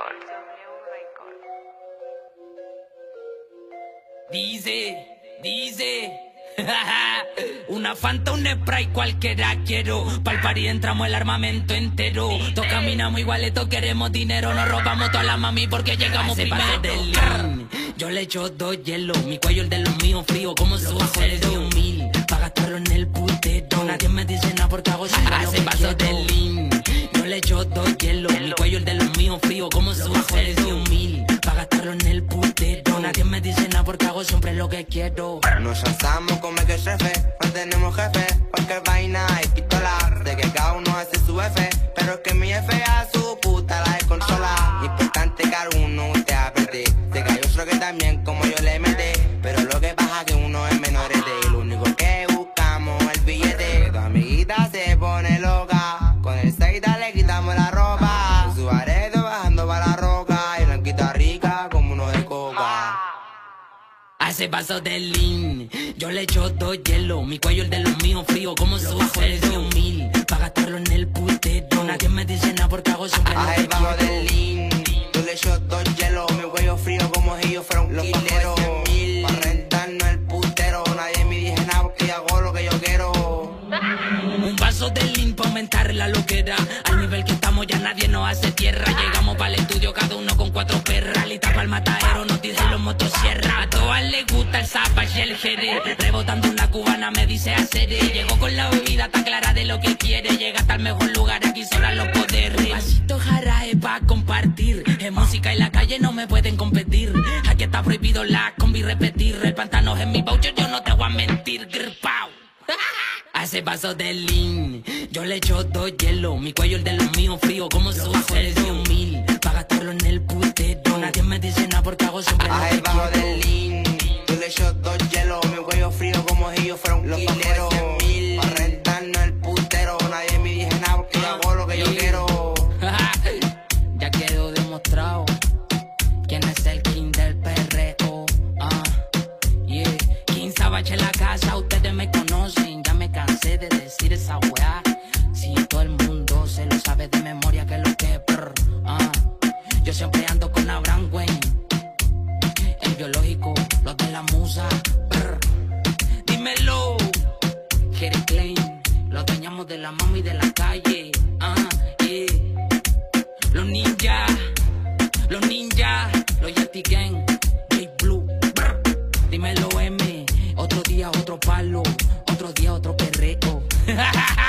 Records. Dice, dice. Una fanta, un spray, cualquiera quiero. Pa'l party entramos el armamento entero. Todos caminamos igualeto, queremos dinero. Nos robamos toda la mami porque llegamos primero. del lean. Yo le echo dos hielos. Mi cuello el de los míos frío como su de un mil. Pa' gastarlo en el putero. Nadie me dice nada porque hago lo Hace paso del lean. Yo le echo dos hielos. Mi cuello el de los míos frío como su de un mil. Pa' gastarlo en el putero. Nadie me dice nada porque hago siempre lo que quiero. Nos lanzamos como que jefe, no tenemos jefe, cualquier vaina y pistola. De que cada uno hace su F, pero es que mi F a su puta la desconsola. Importante que alguno te apriete, de que hay otro que también como yo le mete. Hace paso del lean, yo le echo dos hielos, mi cuello el de los míos frío como su de un mil, pa' gastarlo en el putero, nadie me dice nada porque hago siempre que vamos quiero. del lean. Yo le echo dos hielos Mi cuello frío como si yo fuera un los quilero Pa' rentarnos el putero. Nadie me dice nada porque yo hago lo que yo quiero. Un vaso de lean pa' aumentar la loquera, al nivel que estamos ya nadie nos hace tierra, llegamos para el estudio cada uno para el matadero, nos dicen los motosierra, a todas les gusta el zapa y el jerez, rebotando una cubana me dice hacer, llegó con la bebida tan clara de lo que quiere, llega hasta el mejor lugar, aquí sobran los poderes, vasito jarae pa' compartir, en música y la calle no me pueden competir, aquí está prohibido la combi repetir, el pantano en mi voucher, yo no te voy a mentir, grr, pau. Hace paso del lean, yo le echo dos hielos, mi cuello el de los míos frío como su de mil, pa' gastarlo en el putero, nadie me dice nada porque hago siempre lo que quiero. del lean Yo le echo dos hielos Mi cuello frío como si yo fuera un quilero Pa' rentarnos el putero Nadie me dice nada porque yo hago lo que yo quiero ya quedó demostrado quién es el king del perreo. Ah, yeah. King Savage en la casa, ustedes me conocen. Ya me cansé de decir esa weá. Si todo el mundo se lo sabe de memoria, que lo que brr, ah. Yo siempre ando con Abraham Wayne. Brr. Dímelo. Jerry Klein, los dueñamos de la mami de la calle. Ah, yeah. Los ninjas, los ninjas, los Yeti Gang, J Blue, brr. dímelo M, otro día otro palo, otro día otro pedazo.